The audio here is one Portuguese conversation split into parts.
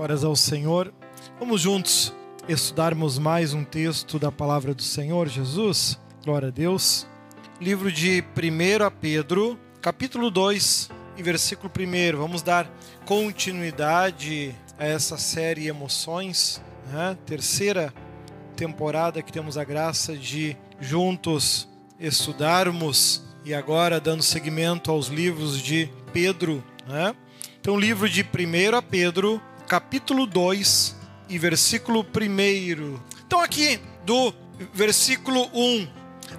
Glórias ao Senhor. Vamos juntos estudarmos mais um texto da palavra do Senhor Jesus. Glória a Deus. Livro de 1 Pedro, capítulo 2 e versículo 1. Vamos dar continuidade a essa série Emoções, né? terceira temporada que temos a graça de juntos estudarmos e agora dando seguimento aos livros de Pedro. Né? Então, livro de 1 Pedro, capítulo 2 e versículo 1. Então, aqui do versículo 1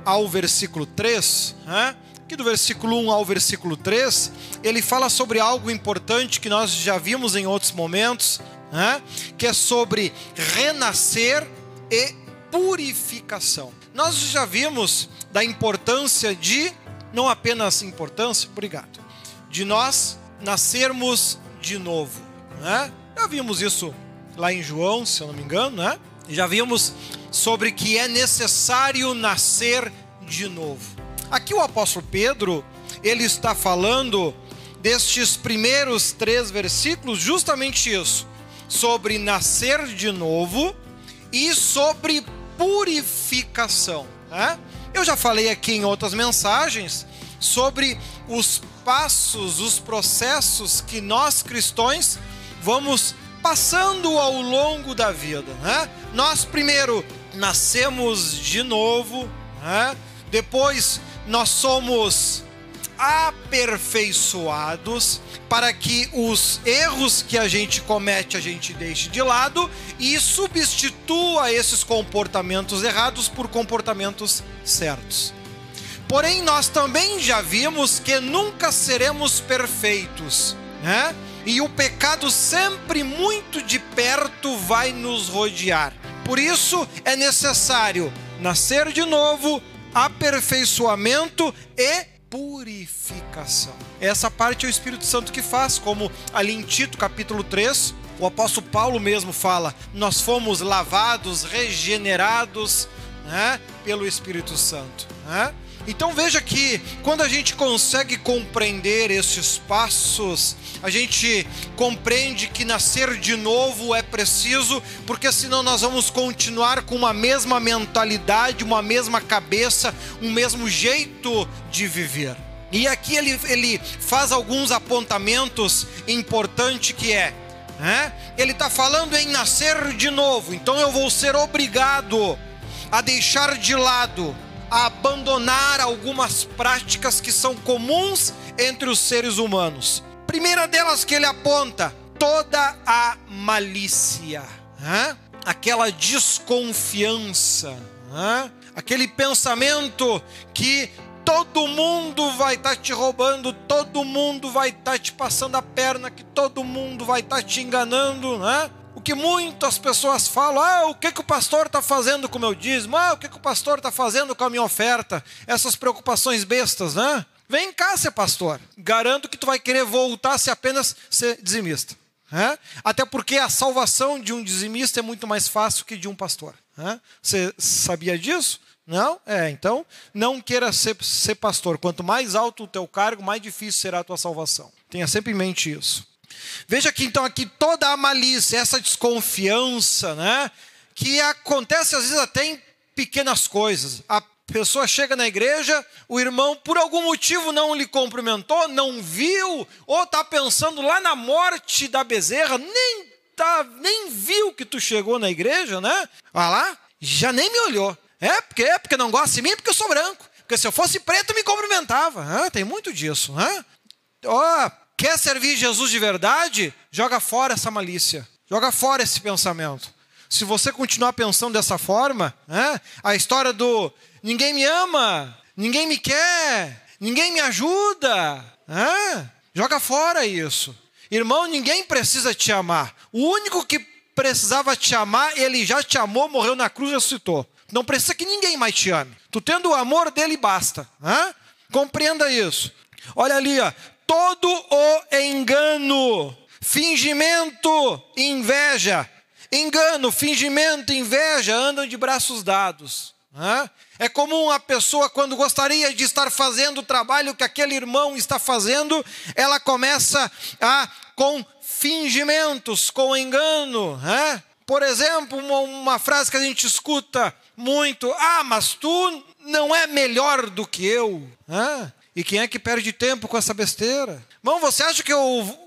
ao versículo 3, né? aqui do versículo 1 ao versículo 3, ele fala sobre algo importante que nós já vimos em outros momentos, né? que é sobre renascer e purificação. Nós já vimos da importância de, não apenas importância, obrigado, de nós nascermos de novo. Né? Já vimos isso lá em João, se eu não me engano, né? Já vimos sobre que é necessário nascer de novo. Aqui o apóstolo Pedro, ele está falando destes primeiros três versículos, justamente isso, sobre nascer de novo e sobre purificação. Né? Eu já falei aqui em outras mensagens sobre os passos, os processos que nós cristãos vamos passando ao longo da vida. Né? Nós primeiro nascemos de novo, né? depois nós somos aperfeiçoados para que os erros que a gente comete a gente deixe de lado e substitua esses comportamentos errados por comportamentos certos. Porém, nós também já vimos que nunca seremos perfeitos, né? E o pecado sempre muito de perto vai nos rodear. Por isso é necessário nascer de novo, aperfeiçoamento e purificação. Essa parte é o Espírito Santo que faz, como ali em Tito capítulo 3, o apóstolo Paulo mesmo fala: nós fomos lavados, regenerados né, pelo Espírito Santo. Né? Então veja que quando a gente consegue compreender esses passos, a gente compreende que nascer de novo é preciso, porque senão nós vamos continuar com uma mesma mentalidade, uma mesma cabeça, um mesmo jeito de viver. E aqui ele, ele faz alguns apontamentos importantes que é, né? ele está falando em nascer de novo, então eu vou ser obrigado a deixar de lado a abandonar algumas práticas que são comuns entre os seres humanos. Primeira delas que ele aponta: toda a malícia, hein? aquela desconfiança, hein? aquele pensamento que todo mundo vai estar tá te roubando, todo mundo vai estar tá te passando a perna, que todo mundo vai estar tá te enganando, né? O que muitas pessoas falam, ah, o que, que o pastor está fazendo com o meu dízimo? Ah, o que, que o pastor está fazendo com a minha oferta? Essas preocupações bestas, né? Vem cá ser pastor. Garanto que tu vai querer voltar a ser apenas ser dizimista. É? Até porque a salvação de um dizimista é muito mais fácil que de um pastor. É? Você sabia disso? Não? É, então não queira ser, ser pastor. Quanto mais alto o teu cargo, mais difícil será a tua salvação. Tenha sempre em mente isso. Veja que então aqui toda a malícia, essa desconfiança, né? Que acontece às vezes até em pequenas coisas. A pessoa chega na igreja, o irmão por algum motivo não lhe cumprimentou, não viu, ou está pensando lá na morte da bezerra, nem tá, nem viu que tu chegou na igreja, né? Olha lá, já nem me olhou. É porque é porque não gosta de mim, porque eu sou branco. Porque se eu fosse preto me cumprimentava. Ah, tem muito disso, né? Ó, oh, Quer servir Jesus de verdade? Joga fora essa malícia. Joga fora esse pensamento. Se você continuar pensando dessa forma, né, a história do ninguém me ama, ninguém me quer, ninguém me ajuda, né, joga fora isso. Irmão, ninguém precisa te amar. O único que precisava te amar, ele já te amou, morreu na cruz e ressuscitou. Não precisa que ninguém mais te ame. Tu tendo o amor dele basta. Né? Compreenda isso. Olha ali, ó, todo o engano, fingimento, inveja. Engano, fingimento, inveja andam de braços dados. É comum a pessoa, quando gostaria de estar fazendo o trabalho que aquele irmão está fazendo, ela começa a, com fingimentos, com engano. Né? Por exemplo, uma, uma frase que a gente escuta muito: Ah, mas tu não é melhor do que eu. Né? E quem é que perde tempo com essa besteira? Bom, você acha que eu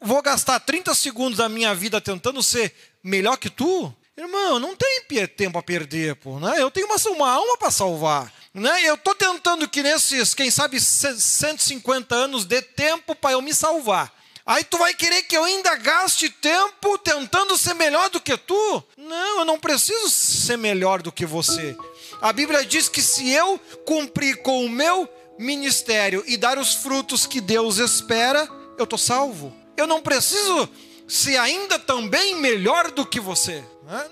vou gastar 30 segundos da minha vida tentando ser melhor que tu? Irmão, não tem tempo a perder, pô, né? Eu tenho uma, uma alma para salvar. Né? Eu estou tentando que nesses, quem sabe, 150 anos dê tempo para eu me salvar. Aí tu vai querer que eu ainda gaste tempo tentando ser melhor do que tu? Não, eu não preciso ser melhor do que você. A Bíblia diz que se eu cumprir com o meu ministério e dar os frutos que Deus espera, eu estou salvo. Eu não preciso ser ainda também melhor do que você.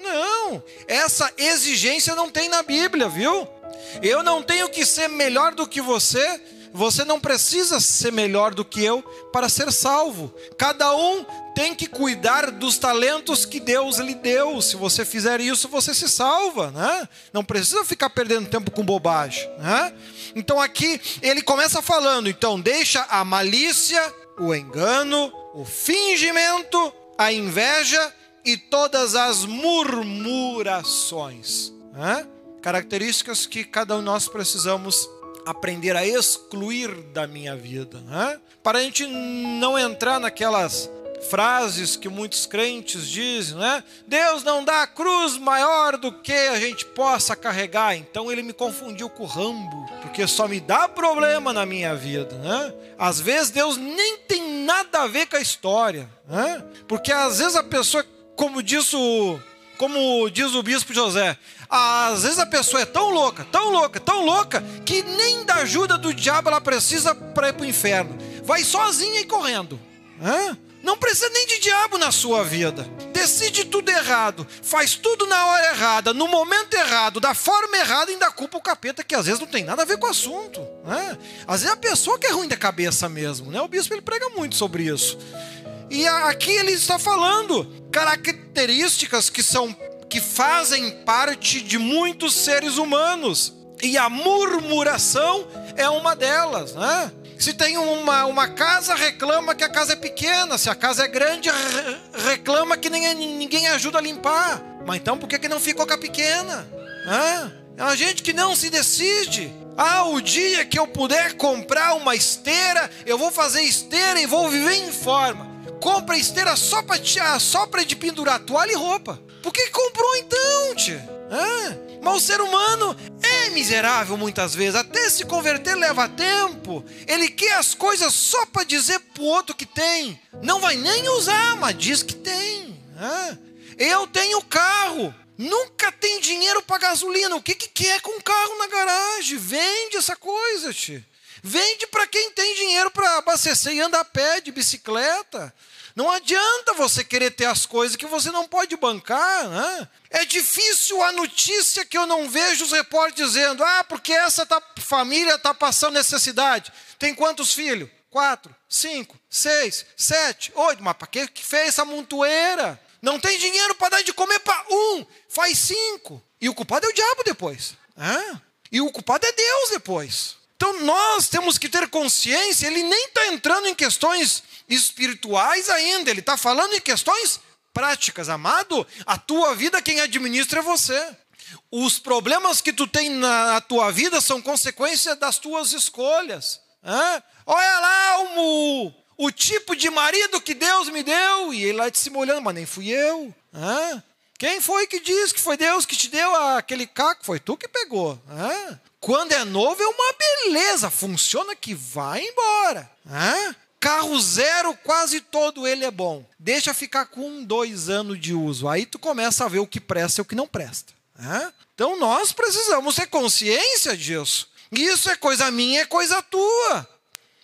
Não, essa exigência não tem na Bíblia, viu? Eu não tenho que ser melhor do que você, você não precisa ser melhor do que eu para ser salvo. Cada um tem que cuidar dos talentos que Deus lhe deu. Se você fizer isso, você se salva, né? Não precisa ficar perdendo tempo com bobagem, né? Então aqui ele começa falando, então deixa a malícia, o engano, o fingimento, a inveja e todas as murmurações. Né? Características que cada um de nós precisamos aprender a excluir da minha vida. Né? Para a gente não entrar naquelas frases que muitos crentes dizem, né? Deus não dá cruz maior do que a gente possa carregar. Então ele me confundiu com o Rambo, porque só me dá problema na minha vida, né? Às vezes Deus nem tem nada a ver com a história, né? Porque às vezes a pessoa, como diz o como diz o bispo José, às vezes a pessoa é tão louca, tão louca, tão louca, que nem da ajuda do diabo ela precisa para ir para o inferno. Vai sozinha e correndo. Hã? Não precisa nem de diabo na sua vida. Decide tudo errado, faz tudo na hora errada, no momento errado, da forma errada e ainda culpa o capeta, que às vezes não tem nada a ver com o assunto. Né? Às vezes a pessoa que é ruim da cabeça mesmo. Né? O bispo ele prega muito sobre isso. E aqui ele está falando características que são que fazem parte de muitos seres humanos. E a murmuração é uma delas, né? Se tem uma, uma casa, reclama que a casa é pequena. Se a casa é grande, reclama que nem, ninguém ajuda a limpar. Mas então por que, que não ficou com a pequena? É a gente que não se decide. Ah, o dia que eu puder comprar uma esteira, eu vou fazer esteira e vou viver em forma. Compra esteira só para só para de pendurar toalha e roupa. Por que comprou então, tia? Ah, mas o ser humano é miserável muitas vezes, até se converter leva tempo. Ele quer as coisas só para dizer pro outro que tem. Não vai nem usar, mas diz que tem. Ah, eu tenho carro, nunca tem dinheiro para gasolina. O que que quer com carro na garagem? Vende essa coisa, tia. Vende para quem tem dinheiro para abastecer e anda a pé de bicicleta. Não adianta você querer ter as coisas que você não pode bancar. Né? É difícil a notícia que eu não vejo os repórteres dizendo: ah, porque essa tá, família está passando necessidade. Tem quantos filhos? Quatro, cinco, seis, sete, oito. Mas para que, que fez essa montoeira? Não tem dinheiro para dar de comer para um, faz cinco. E o culpado é o diabo depois. Ah, e o culpado é Deus depois. Então nós temos que ter consciência, ele nem está entrando em questões espirituais ainda, ele está falando em questões práticas. Amado, a tua vida quem administra é você. Os problemas que tu tem na tua vida são consequência das tuas escolhas. Hã? Olha lá o, o tipo de marido que Deus me deu. E ele lá se molhando, mas nem fui eu. Hã? Quem foi que disse que foi Deus que te deu aquele caco? Foi tu que pegou. Hã? Quando é novo é uma beleza, funciona que vai embora. Hã? Carro zero, quase todo ele é bom. Deixa ficar com um, dois anos de uso. Aí tu começa a ver o que presta e o que não presta. Né? Então nós precisamos ter consciência disso. Isso é coisa minha, é coisa tua.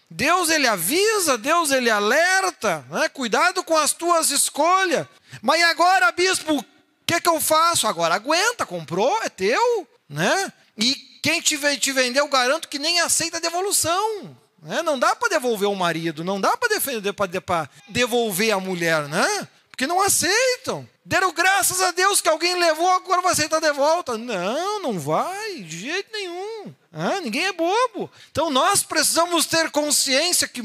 Deus ele avisa, Deus ele alerta, né? cuidado com as tuas escolhas. Mas agora, bispo, o que, que eu faço? Agora aguenta, comprou, é teu, né? E quem te, te vendeu, garanto que nem aceita devolução. Né? Não dá para devolver o marido, não dá para devolver a mulher, né? Porque não aceitam. Deram graças a Deus que alguém levou, agora vai aceitar de volta. Não, não vai, de jeito nenhum. Ah, ninguém é bobo. Então nós precisamos ter consciência que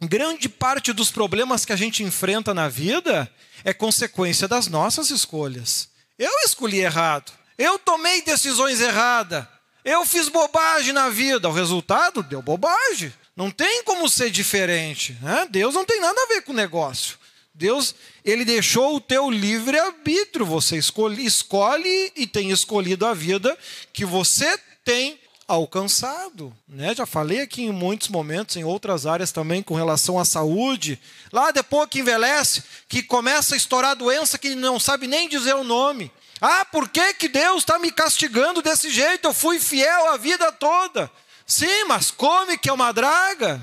grande parte dos problemas que a gente enfrenta na vida é consequência das nossas escolhas. Eu escolhi errado. Eu tomei decisões erradas. Eu fiz bobagem na vida. O resultado deu bobagem. Não tem como ser diferente. Né? Deus não tem nada a ver com o negócio. Deus, ele deixou o teu livre arbítrio. Você escolhe, escolhe e tem escolhido a vida que você tem alcançado. Né? Já falei aqui em muitos momentos, em outras áreas também, com relação à saúde. Lá depois que envelhece, que começa a estourar doença que não sabe nem dizer o nome. Ah, por que, que Deus está me castigando desse jeito? Eu fui fiel a vida toda. Sim, mas come que é uma draga.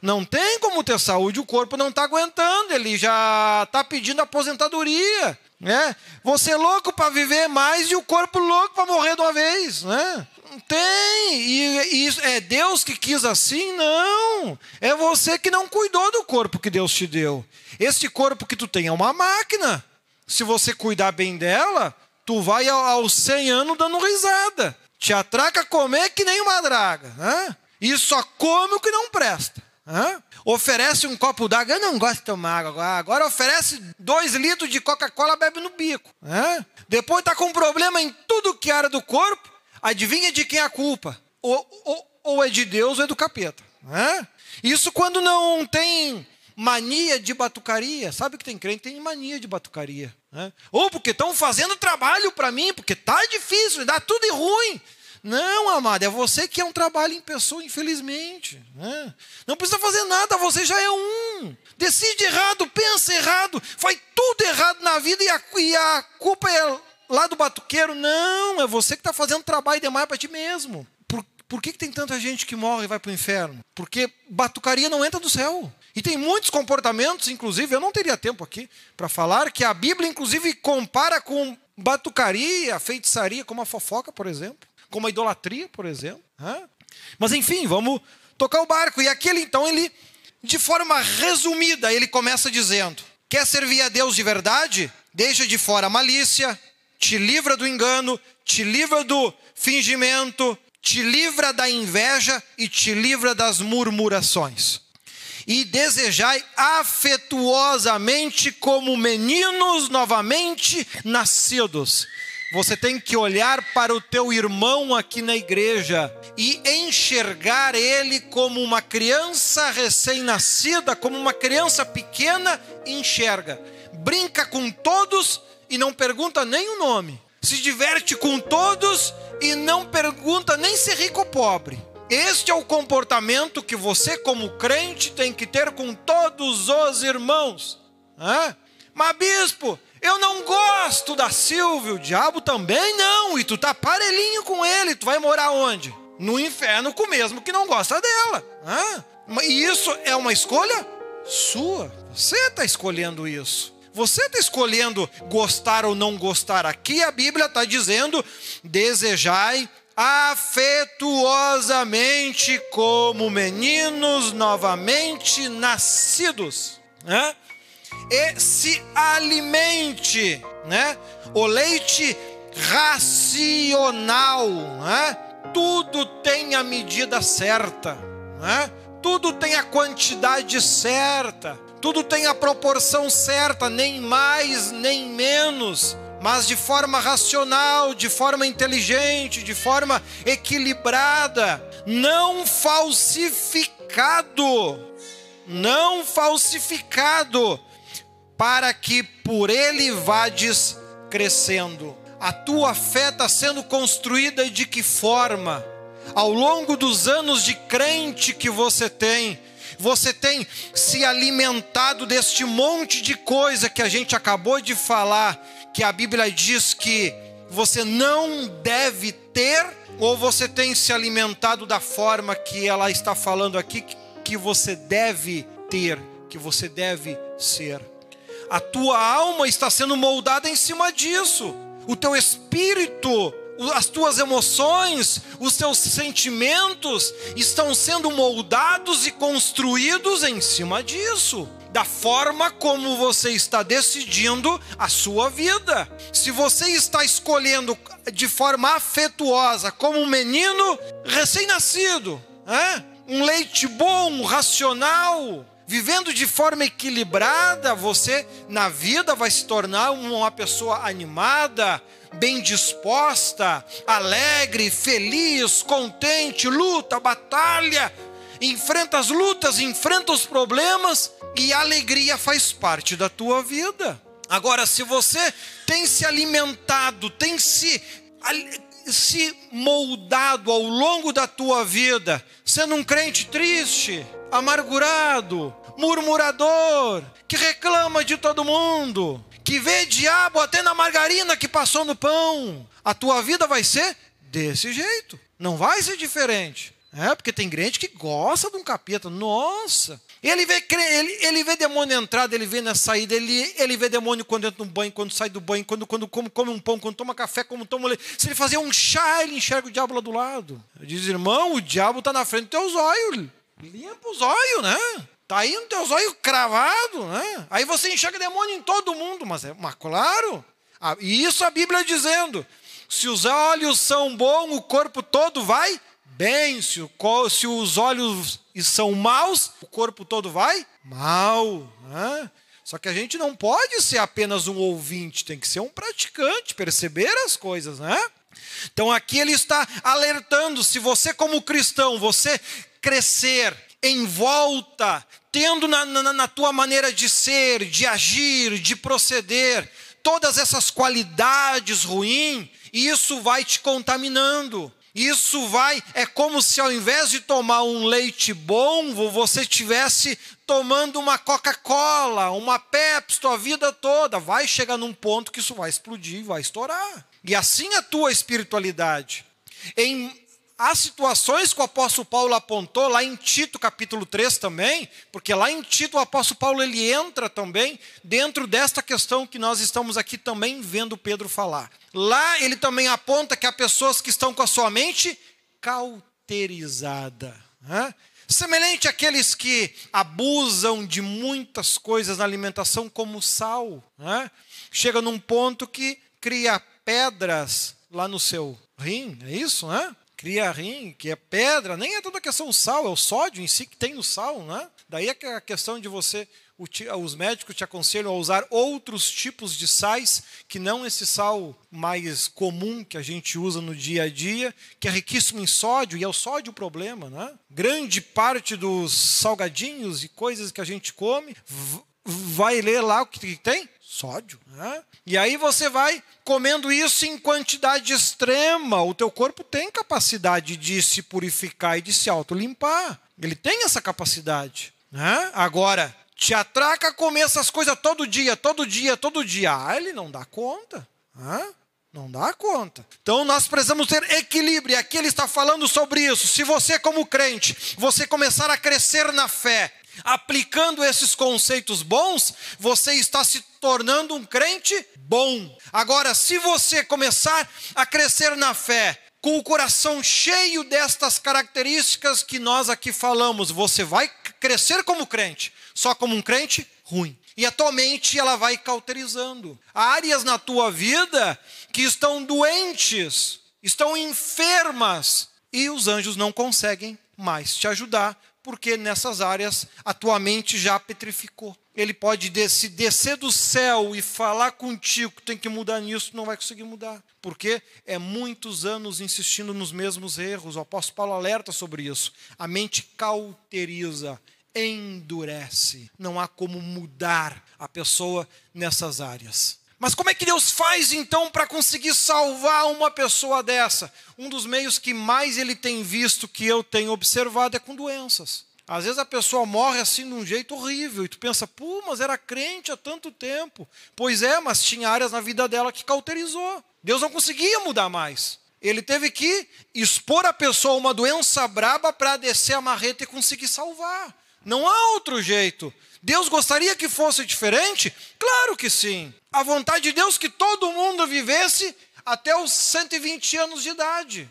Não tem como ter saúde, o corpo não está aguentando, ele já está pedindo aposentadoria. Né? Você é louco para viver mais e o corpo louco para morrer de uma vez. Né? Tem, e, e é Deus que quis assim? Não. É você que não cuidou do corpo que Deus te deu. Este corpo que tu tem é uma máquina. Se você cuidar bem dela, tu vai aos 100 anos dando risada. Te atraca a comer que nem uma draga. Né? E só come o que não presta. Né? Oferece um copo d'água, eu não gosto de tomar água. Agora oferece dois litros de Coca-Cola, bebe no bico. Né? Depois está com problema em tudo que era do corpo. Adivinha de quem é a culpa? Ou, ou, ou é de Deus ou é do capeta. Né? Isso quando não tem mania de batucaria. Sabe que tem crente tem mania de batucaria. Né? Ou porque estão fazendo trabalho para mim, porque tá difícil, dá tudo e ruim. Não, amado, é você que é um trabalho em pessoa, infelizmente. Né? Não precisa fazer nada, você já é um. Decide errado, pensa errado, faz tudo errado na vida e a, e a culpa é lá do batuqueiro. Não, é você que está fazendo trabalho demais para ti mesmo. Por, por que, que tem tanta gente que morre e vai para o inferno? Porque batucaria não entra do céu. E tem muitos comportamentos, inclusive, eu não teria tempo aqui para falar, que a Bíblia, inclusive, compara com batucaria, feitiçaria, como a fofoca, por exemplo, como a idolatria, por exemplo. Mas, enfim, vamos tocar o barco. E aquele, então, ele, de forma resumida, ele começa dizendo: Quer servir a Deus de verdade? Deixa de fora a malícia, te livra do engano, te livra do fingimento, te livra da inveja e te livra das murmurações e desejai afetuosamente como meninos novamente nascidos. Você tem que olhar para o teu irmão aqui na igreja e enxergar ele como uma criança recém-nascida, como uma criança pequena enxerga. Brinca com todos e não pergunta nem o nome. Se diverte com todos e não pergunta nem se é rico ou pobre. Este é o comportamento que você, como crente, tem que ter com todos os irmãos. Hã? Mas, bispo, eu não gosto da Silvia, o diabo também não, e tu tá parelhinho com ele, tu vai morar onde? No inferno com o mesmo que não gosta dela. Hã? E isso é uma escolha sua. Você está escolhendo isso. Você está escolhendo gostar ou não gostar. Aqui a Bíblia está dizendo: desejai afetuosamente como meninos novamente nascidos, né? E se alimente, né? O leite racional, né? Tudo tem a medida certa, né? Tudo tem a quantidade certa, tudo tem a proporção certa, nem mais nem menos mas de forma racional, de forma inteligente, de forma equilibrada, não falsificado, não falsificado, para que por ele vades crescendo. A tua fé está sendo construída de que forma? Ao longo dos anos de crente que você tem, você tem se alimentado deste monte de coisa que a gente acabou de falar que a Bíblia diz que você não deve ter, ou você tem se alimentado da forma que ela está falando aqui, que você deve ter, que você deve ser. A tua alma está sendo moldada em cima disso. O teu espírito, as tuas emoções, os teus sentimentos estão sendo moldados e construídos em cima disso da forma como você está decidindo a sua vida. Se você está escolhendo de forma afetuosa, como um menino recém-nascido, um leite bom, racional, Vivendo de forma equilibrada, você na vida vai se tornar uma pessoa animada, bem disposta, alegre, feliz, contente, luta, batalha, enfrenta as lutas, enfrenta os problemas e a alegria faz parte da tua vida. Agora, se você tem se alimentado, tem se, se moldado ao longo da tua vida, sendo um crente triste, amargurado, murmurador, que reclama de todo mundo, que vê diabo até na margarina que passou no pão, a tua vida vai ser desse jeito. Não vai ser diferente. É, porque tem crente que gosta de um capeta. Nossa! Ele vê, ele, ele vê demônio entrada, ele vê na saída, ele, ele vê demônio quando entra no banho, quando sai do banho, quando, quando come, come um pão, quando toma café, como toma. Se ele fazer um chá, ele enxerga o diabo lá do lado. Diz, irmão, o diabo está na frente do teu zóio. Limpa os olhos, né? Tá aí no teu olhos cravado, né? Aí você enxerga demônio em todo mundo, mas é, mas claro. E isso a Bíblia dizendo: se os olhos são bons, o corpo todo vai bem. Se, o, se os olhos são maus, o corpo todo vai mal. Né? Só que a gente não pode ser apenas um ouvinte, tem que ser um praticante, perceber as coisas, né? Então aqui ele está alertando: se você, como cristão, você crescer em volta, tendo na, na, na tua maneira de ser, de agir, de proceder, todas essas qualidades ruins, isso vai te contaminando. Isso vai, é como se ao invés de tomar um leite bom, você estivesse tomando uma Coca-Cola, uma Pepsi a vida toda. Vai chegar num ponto que isso vai explodir, vai estourar. E assim a tua espiritualidade. Em Há situações que o apóstolo Paulo apontou lá em Tito capítulo 3 também, porque lá em Tito o apóstolo Paulo ele entra também dentro desta questão que nós estamos aqui também vendo Pedro falar. Lá ele também aponta que há pessoas que estão com a sua mente cauterizada. Né? Semelhante àqueles que abusam de muitas coisas na alimentação, como sal. Né? Chega num ponto que cria pedras lá no seu rim, é isso, né? Cria rim, que é pedra, nem é toda a questão do sal, é o sódio em si que tem no sal, né? Daí é a questão de você, os médicos te aconselham a usar outros tipos de sais, que não esse sal mais comum que a gente usa no dia a dia, que é riquíssimo em sódio, e é o sódio o problema, né? Grande parte dos salgadinhos e coisas que a gente come, vai ler lá o que tem? Sódio. Né? E aí você vai comendo isso em quantidade extrema. O teu corpo tem capacidade de se purificar e de se autolimpar. Ele tem essa capacidade. Né? Agora, te atraca comer essas coisas todo dia, todo dia, todo dia. Ah, ele não dá conta. Né? Não dá conta. Então nós precisamos ter equilíbrio. Aqui ele está falando sobre isso. Se você, como crente, você começar a crescer na fé, aplicando esses conceitos bons, você está se tornando um crente bom. Agora, se você começar a crescer na fé, com o coração cheio destas características que nós aqui falamos, você vai crescer como crente, só como um crente ruim. E a tua mente ela vai cauterizando. Há áreas na tua vida que estão doentes, estão enfermas, e os anjos não conseguem mais te ajudar, porque nessas áreas a tua mente já petrificou. Ele pode descer, descer do céu e falar contigo que tem que mudar nisso, não vai conseguir mudar. Porque é muitos anos insistindo nos mesmos erros. O apóstolo Paulo alerta sobre isso. A mente cauteriza, endurece. Não há como mudar a pessoa nessas áreas. Mas como é que Deus faz então para conseguir salvar uma pessoa dessa? Um dos meios que mais ele tem visto, que eu tenho observado, é com doenças. Às vezes a pessoa morre assim de um jeito horrível e tu pensa, pô, mas era crente há tanto tempo. Pois é, mas tinha áreas na vida dela que cauterizou. Deus não conseguia mudar mais. Ele teve que expor a pessoa uma doença braba para descer a marreta e conseguir salvar. Não há outro jeito. Deus gostaria que fosse diferente? Claro que sim. A vontade de Deus que todo mundo vivesse até os 120 anos de idade.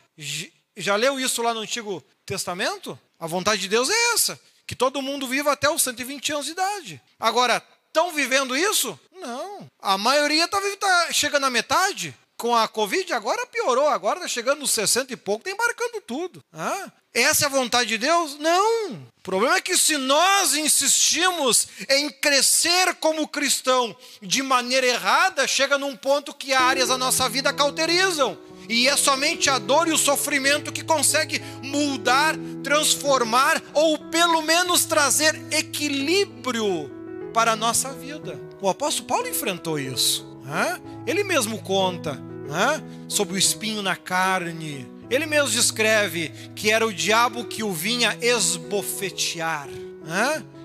Já leu isso lá no Antigo Testamento? A vontade de Deus é essa, que todo mundo viva até os 120 anos de idade. Agora, estão vivendo isso? Não. A maioria está tá chega na metade. Com a Covid, agora piorou, agora está chegando nos 60 e pouco, está embarcando tudo. Ah, essa é a vontade de Deus? Não. O problema é que se nós insistimos em crescer como cristão de maneira errada, chega num ponto que áreas da nossa vida cauterizam. E é somente a dor e o sofrimento que consegue mudar, transformar ou pelo menos trazer equilíbrio para a nossa vida. O apóstolo Paulo enfrentou isso. Ele mesmo conta sobre o espinho na carne. Ele mesmo descreve que era o diabo que o vinha esbofetear.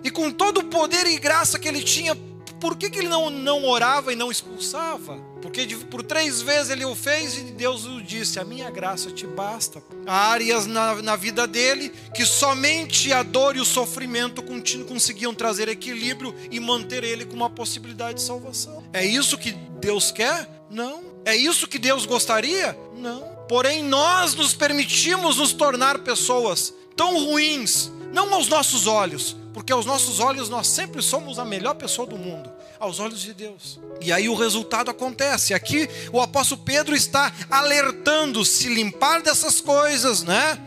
E com todo o poder e graça que ele tinha, por que, que ele não, não orava e não expulsava? Porque de, por três vezes ele o fez e Deus o disse: A minha graça te basta. Há áreas na, na vida dele que somente a dor e o sofrimento conseguiam trazer equilíbrio e manter ele com uma possibilidade de salvação. É isso que Deus quer? Não. É isso que Deus gostaria? Não. Porém, nós nos permitimos nos tornar pessoas tão ruins, não aos nossos olhos, porque aos nossos olhos nós sempre somos a melhor pessoa do mundo, aos olhos de Deus. E aí o resultado acontece. Aqui o apóstolo Pedro está alertando se limpar dessas coisas, né?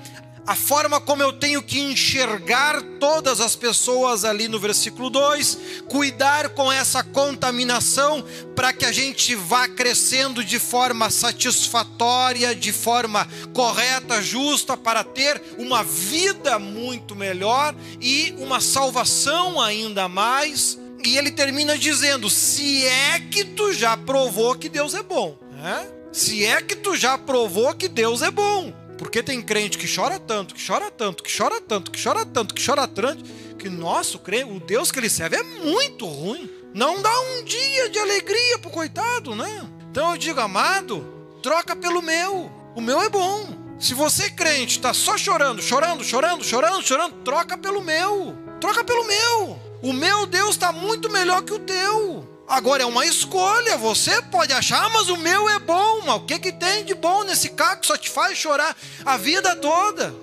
A forma como eu tenho que enxergar todas as pessoas ali no versículo 2, cuidar com essa contaminação para que a gente vá crescendo de forma satisfatória, de forma correta, justa, para ter uma vida muito melhor e uma salvação ainda mais. E ele termina dizendo: se é que tu já provou que Deus é bom, né? se é que tu já provou que Deus é bom. Porque tem crente que chora tanto, que chora tanto, que chora tanto, que chora tanto, que chora tanto, que nosso crente, o Deus que ele serve é muito ruim. Não dá um dia de alegria pro coitado, né? Então eu digo, amado, troca pelo meu. O meu é bom. Se você crente está só chorando, chorando, chorando, chorando, chorando, troca pelo meu. Troca pelo meu. O meu Deus está muito melhor que o teu. Agora é uma escolha, você pode achar, ah, mas o meu é bom, mas o que, que tem de bom nesse carro que só te faz chorar a vida toda?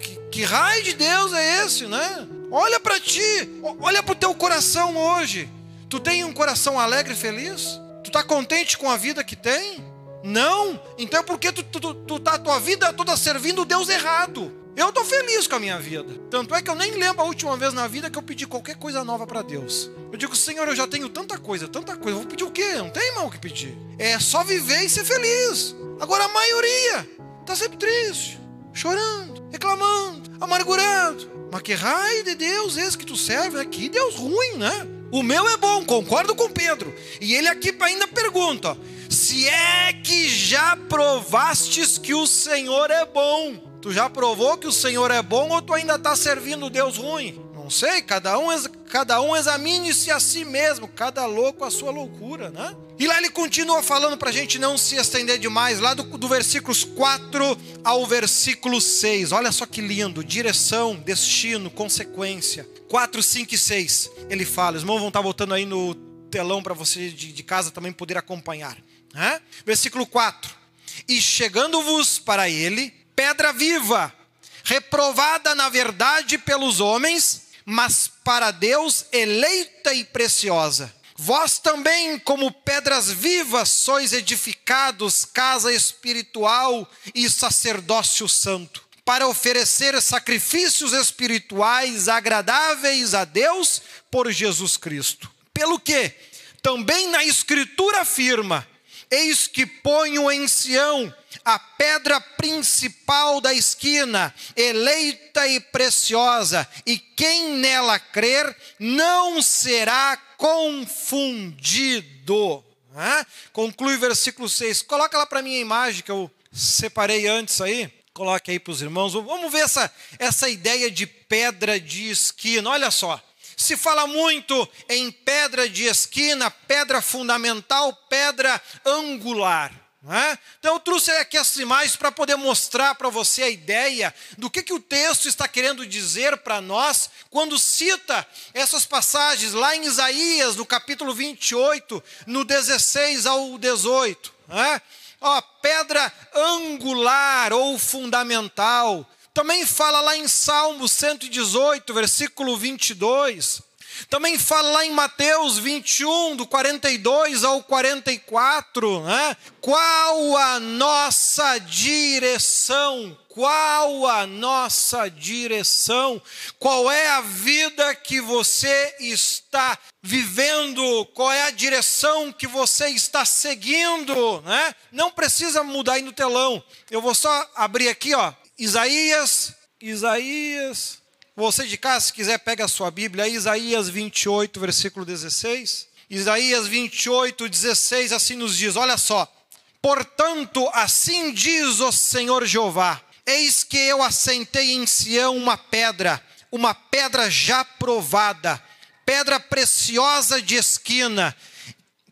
Que, que raio de Deus é esse, né? Olha para ti, olha para o teu coração hoje. Tu tem um coração alegre e feliz? Tu está contente com a vida que tem? Não? Então é porque tu, tu, tu, tu tá a tua vida toda servindo o Deus errado. Eu estou feliz com a minha vida. Tanto é que eu nem lembro a última vez na vida que eu pedi qualquer coisa nova para Deus. Eu digo, Senhor, eu já tenho tanta coisa, tanta coisa. Vou pedir o quê? Não tem mal o que pedir. É só viver e ser feliz. Agora a maioria está sempre triste, chorando, reclamando, amargurado. Mas que raio de Deus esse que tu serve? É que Deus ruim, né? O meu é bom, concordo com Pedro. E ele aqui ainda pergunta: se é que já provastes que o Senhor é bom. Tu já provou que o Senhor é bom ou tu ainda está servindo Deus ruim? Não sei, cada um, cada um examine-se a si mesmo, cada louco a sua loucura, né? E lá ele continua falando para a gente não se estender demais, lá do, do versículos 4 ao versículo 6. Olha só que lindo: direção, destino, consequência. 4, 5 e 6. Ele fala, os irmãos vão estar tá voltando aí no telão para você de, de, casa também poder acompanhar. Né? Versículo 4: E chegando-vos para ele pedra viva, reprovada na verdade pelos homens, mas para Deus eleita e preciosa. Vós também, como pedras vivas, sois edificados casa espiritual e sacerdócio santo, para oferecer sacrifícios espirituais agradáveis a Deus por Jesus Cristo. Pelo que também na Escritura afirma: Eis que ponho em Sião a pedra principal da esquina, eleita e preciosa, e quem nela crer não será confundido. Conclui o versículo 6. Coloca lá para mim a imagem que eu separei antes aí. Coloque aí para os irmãos. Vamos ver essa, essa ideia de pedra de esquina. Olha só. Se fala muito em pedra de esquina, pedra fundamental, pedra angular. É? Então eu trouxe aqui as imagens para poder mostrar para você a ideia do que, que o texto está querendo dizer para nós quando cita essas passagens lá em Isaías, no capítulo 28, no 16 ao 18. É? Ó, pedra angular ou fundamental. Também fala lá em Salmo 118, versículo 22 Também fala lá em Mateus 21, do 42 ao 44, né? Qual a nossa direção? Qual a nossa direção? Qual é a vida que você está vivendo? Qual é a direção que você está seguindo? Né? Não precisa mudar aí no telão. Eu vou só abrir aqui, ó. Isaías, Isaías. Você de casa, se quiser, pega a sua Bíblia, Isaías 28, versículo 16. Isaías 28, 16, assim nos diz: olha só. Portanto, assim diz o Senhor Jeová Eis que eu assentei em Sião uma pedra, uma pedra já provada, pedra preciosa de esquina,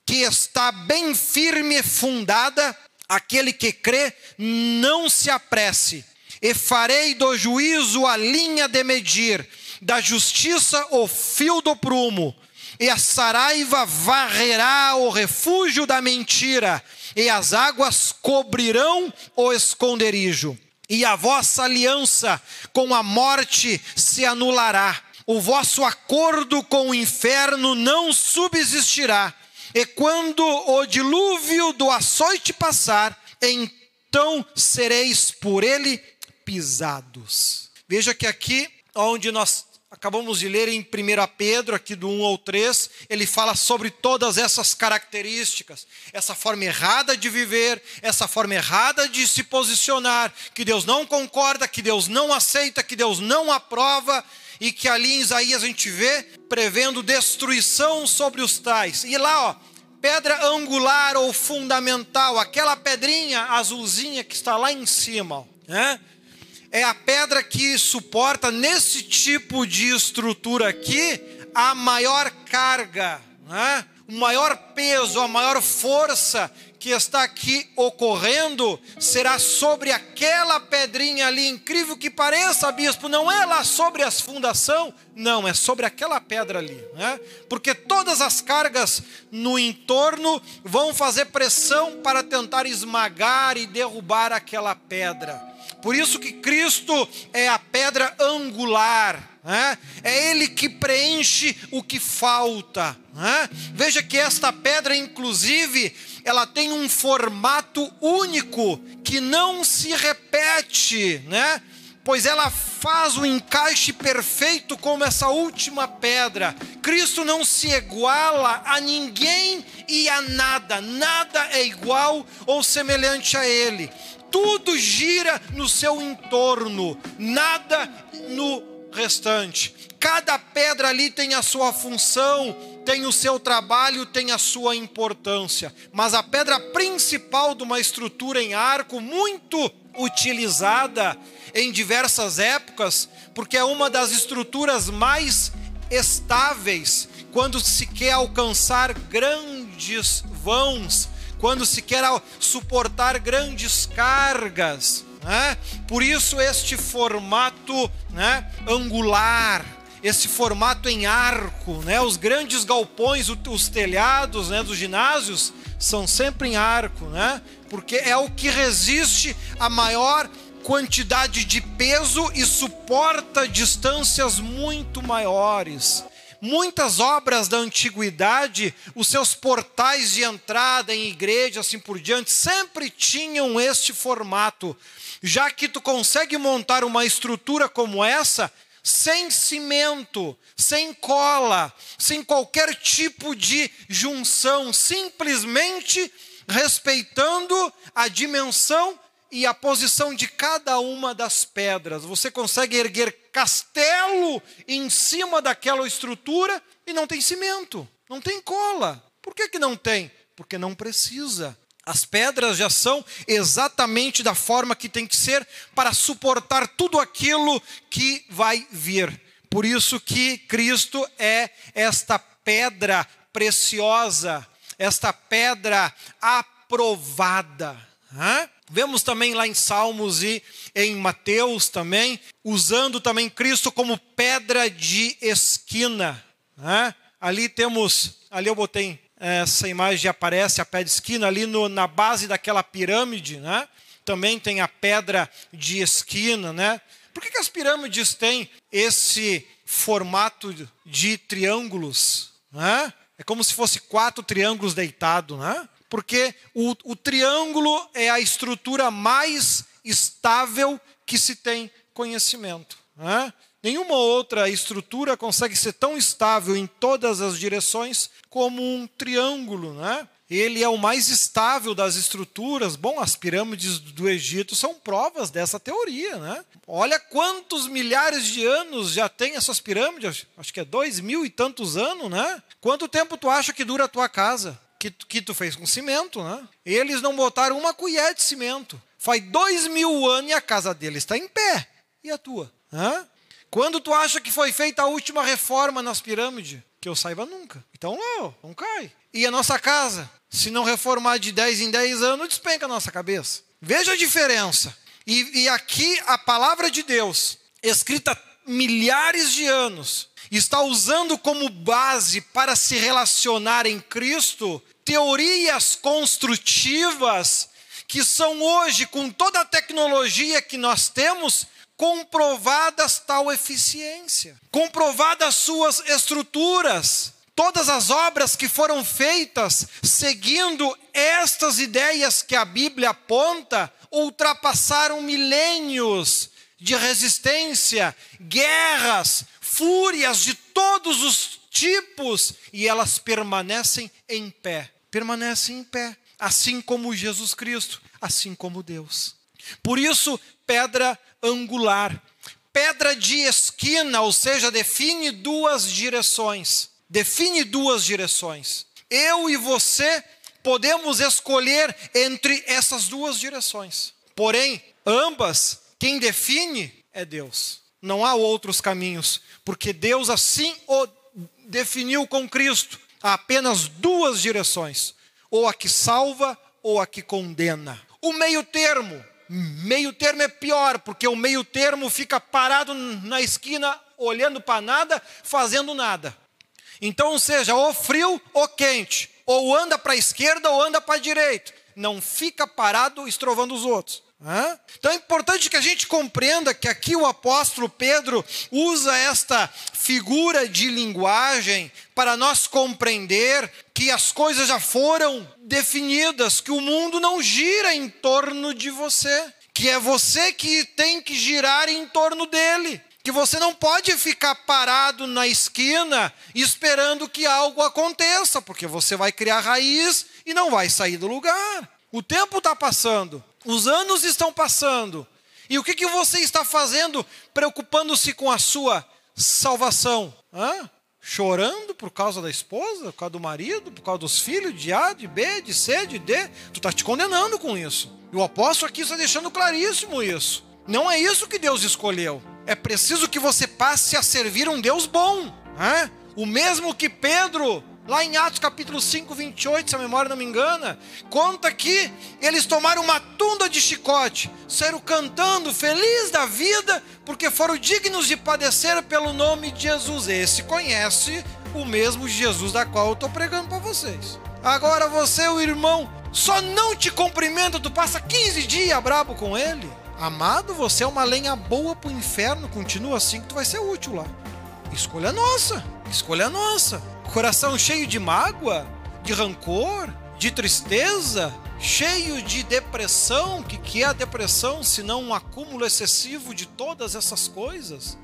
que está bem firme e fundada, aquele que crê, não se apresse. E farei do juízo a linha de medir, da justiça o fio do prumo, e a saraiva varrerá o refúgio da mentira, e as águas cobrirão o esconderijo. E a vossa aliança com a morte se anulará, o vosso acordo com o inferno não subsistirá, e quando o dilúvio do açoite passar, então sereis por ele pisados. Veja que aqui, onde nós acabamos de ler em 1 Pedro, aqui do 1 ao 3, ele fala sobre todas essas características, essa forma errada de viver, essa forma errada de se posicionar, que Deus não concorda, que Deus não aceita, que Deus não aprova, e que ali em Isaías a gente vê prevendo destruição sobre os tais. E lá, ó, pedra angular ou fundamental, aquela pedrinha azulzinha que está lá em cima, né? É a pedra que suporta, nesse tipo de estrutura aqui, a maior carga, né? o maior peso, a maior força que está aqui ocorrendo será sobre aquela pedrinha ali, incrível que pareça, bispo, não é lá sobre as fundação, não, é sobre aquela pedra ali, né? Porque todas as cargas no entorno vão fazer pressão para tentar esmagar e derrubar aquela pedra. Por isso que Cristo é a pedra angular, né? é Ele que preenche o que falta. Né? Veja que esta pedra, inclusive, ela tem um formato único que não se repete, né? pois ela faz o encaixe perfeito como essa última pedra. Cristo não se iguala a ninguém e a nada, nada é igual ou semelhante a Ele tudo gira no seu entorno, nada no restante. Cada pedra ali tem a sua função, tem o seu trabalho, tem a sua importância. Mas a pedra principal de uma estrutura em arco, muito utilizada em diversas épocas, porque é uma das estruturas mais estáveis quando se quer alcançar grandes vãos quando se quer suportar grandes cargas. Né? Por isso, este formato né, angular, esse formato em arco, né? os grandes galpões, os telhados né, dos ginásios são sempre em arco, né? porque é o que resiste a maior quantidade de peso e suporta distâncias muito maiores. Muitas obras da antiguidade, os seus portais de entrada em igreja, assim por diante, sempre tinham este formato. Já que tu consegue montar uma estrutura como essa, sem cimento, sem cola, sem qualquer tipo de junção, simplesmente respeitando a dimensão e a posição de cada uma das pedras. Você consegue erguer castelo em cima daquela estrutura e não tem cimento, não tem cola. Por que, que não tem? Porque não precisa. As pedras já são exatamente da forma que tem que ser para suportar tudo aquilo que vai vir. Por isso que Cristo é esta pedra preciosa, esta pedra aprovada. Hã? Vemos também lá em Salmos e em Mateus também, usando também Cristo como pedra de esquina. Né? Ali temos, ali eu botei essa imagem aparece a pé de esquina ali no, na base daquela pirâmide, né? Também tem a pedra de esquina, né? Por que, que as pirâmides têm esse formato de triângulos, né? É como se fosse quatro triângulos deitados, né? Porque o, o triângulo é a estrutura mais estável que se tem conhecimento. Né? Nenhuma outra estrutura consegue ser tão estável em todas as direções como um triângulo. Né? Ele é o mais estável das estruturas. Bom, as pirâmides do Egito são provas dessa teoria. Né? Olha quantos milhares de anos já tem essas pirâmides. Acho que é dois mil e tantos anos. Né? Quanto tempo tu acha que dura a tua casa? Que, que tu fez com cimento. Né? Eles não botaram uma colher de cimento. Faz dois mil anos e a casa deles está em pé. E a tua? Hã? Quando tu acha que foi feita a última reforma nas pirâmides? Que eu saiba nunca. Então, não, não cai. E a nossa casa? Se não reformar de 10 em 10 anos, despenca a nossa cabeça. Veja a diferença. E, e aqui a palavra de Deus, escrita milhares de anos, está usando como base para se relacionar em Cristo teorias construtivas que são hoje, com toda a tecnologia que nós temos, comprovadas tal eficiência, comprovadas suas estruturas. Todas as obras que foram feitas seguindo estas ideias que a Bíblia aponta ultrapassaram milênios de resistência, guerras, fúrias de todos os tipos e elas permanecem em pé. Permanecem em pé, assim como Jesus Cristo, assim como Deus. Por isso, pedra angular. Pedra de esquina, ou seja, define duas direções. Define duas direções. Eu e você podemos escolher entre essas duas direções. Porém, ambas, quem define é Deus. Não há outros caminhos, porque Deus assim o definiu com Cristo. Há apenas duas direções: ou a que salva ou a que condena. O meio termo Meio termo é pior, porque o meio termo fica parado na esquina, olhando para nada, fazendo nada. Então, seja ou frio ou quente, ou anda para a esquerda ou anda para a direita. Não fica parado estrovando os outros. Então é importante que a gente compreenda que aqui o apóstolo Pedro usa esta figura de linguagem para nós compreender que as coisas já foram definidas, que o mundo não gira em torno de você, que é você que tem que girar em torno dele. Que você não pode ficar parado na esquina esperando que algo aconteça, porque você vai criar raiz e não vai sair do lugar. O tempo está passando, os anos estão passando. E o que, que você está fazendo preocupando-se com a sua salvação? Hã? Chorando por causa da esposa, por causa do marido, por causa dos filhos, de A, de B, de C, de D. Tu está te condenando com isso. E o apóstolo aqui está deixando claríssimo isso. Não é isso que Deus escolheu. É preciso que você passe a servir um Deus bom. Hã? O mesmo que Pedro Lá em Atos capítulo 5, 28, se a memória não me engana, conta que eles tomaram uma tunda de chicote, saíram cantando, feliz da vida, porque foram dignos de padecer pelo nome de Jesus. Esse conhece o mesmo Jesus da qual eu estou pregando para vocês. Agora você, o irmão, só não te cumprimenta, tu passa 15 dias brabo com ele. Amado, você é uma lenha boa para o inferno, continua assim que tu vai ser útil lá. Escolha nossa, escolha nossa coração cheio de mágoa, de rancor, de tristeza, cheio de depressão. O que, que é a depressão se não um acúmulo excessivo de todas essas coisas?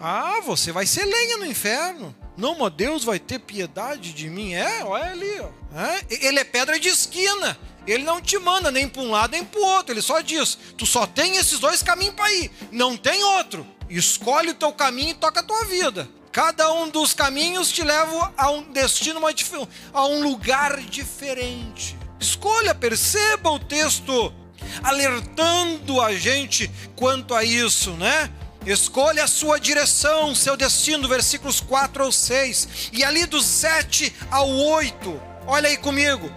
Ah, você vai ser lenha no inferno. Não, mas Deus vai ter piedade de mim. É, olha ali. Ó. Ele é pedra de esquina. Ele não te manda nem para um lado nem para o outro. Ele só diz: tu só tem esses dois caminhos para ir. Não tem outro. Escolhe o teu caminho e toca a tua vida. Cada um dos caminhos te leva a um destino, a um lugar diferente. Escolha, perceba o texto alertando a gente quanto a isso, né? Escolha a sua direção, seu destino, versículos 4 ao 6. E ali do 7 ao 8, olha aí comigo.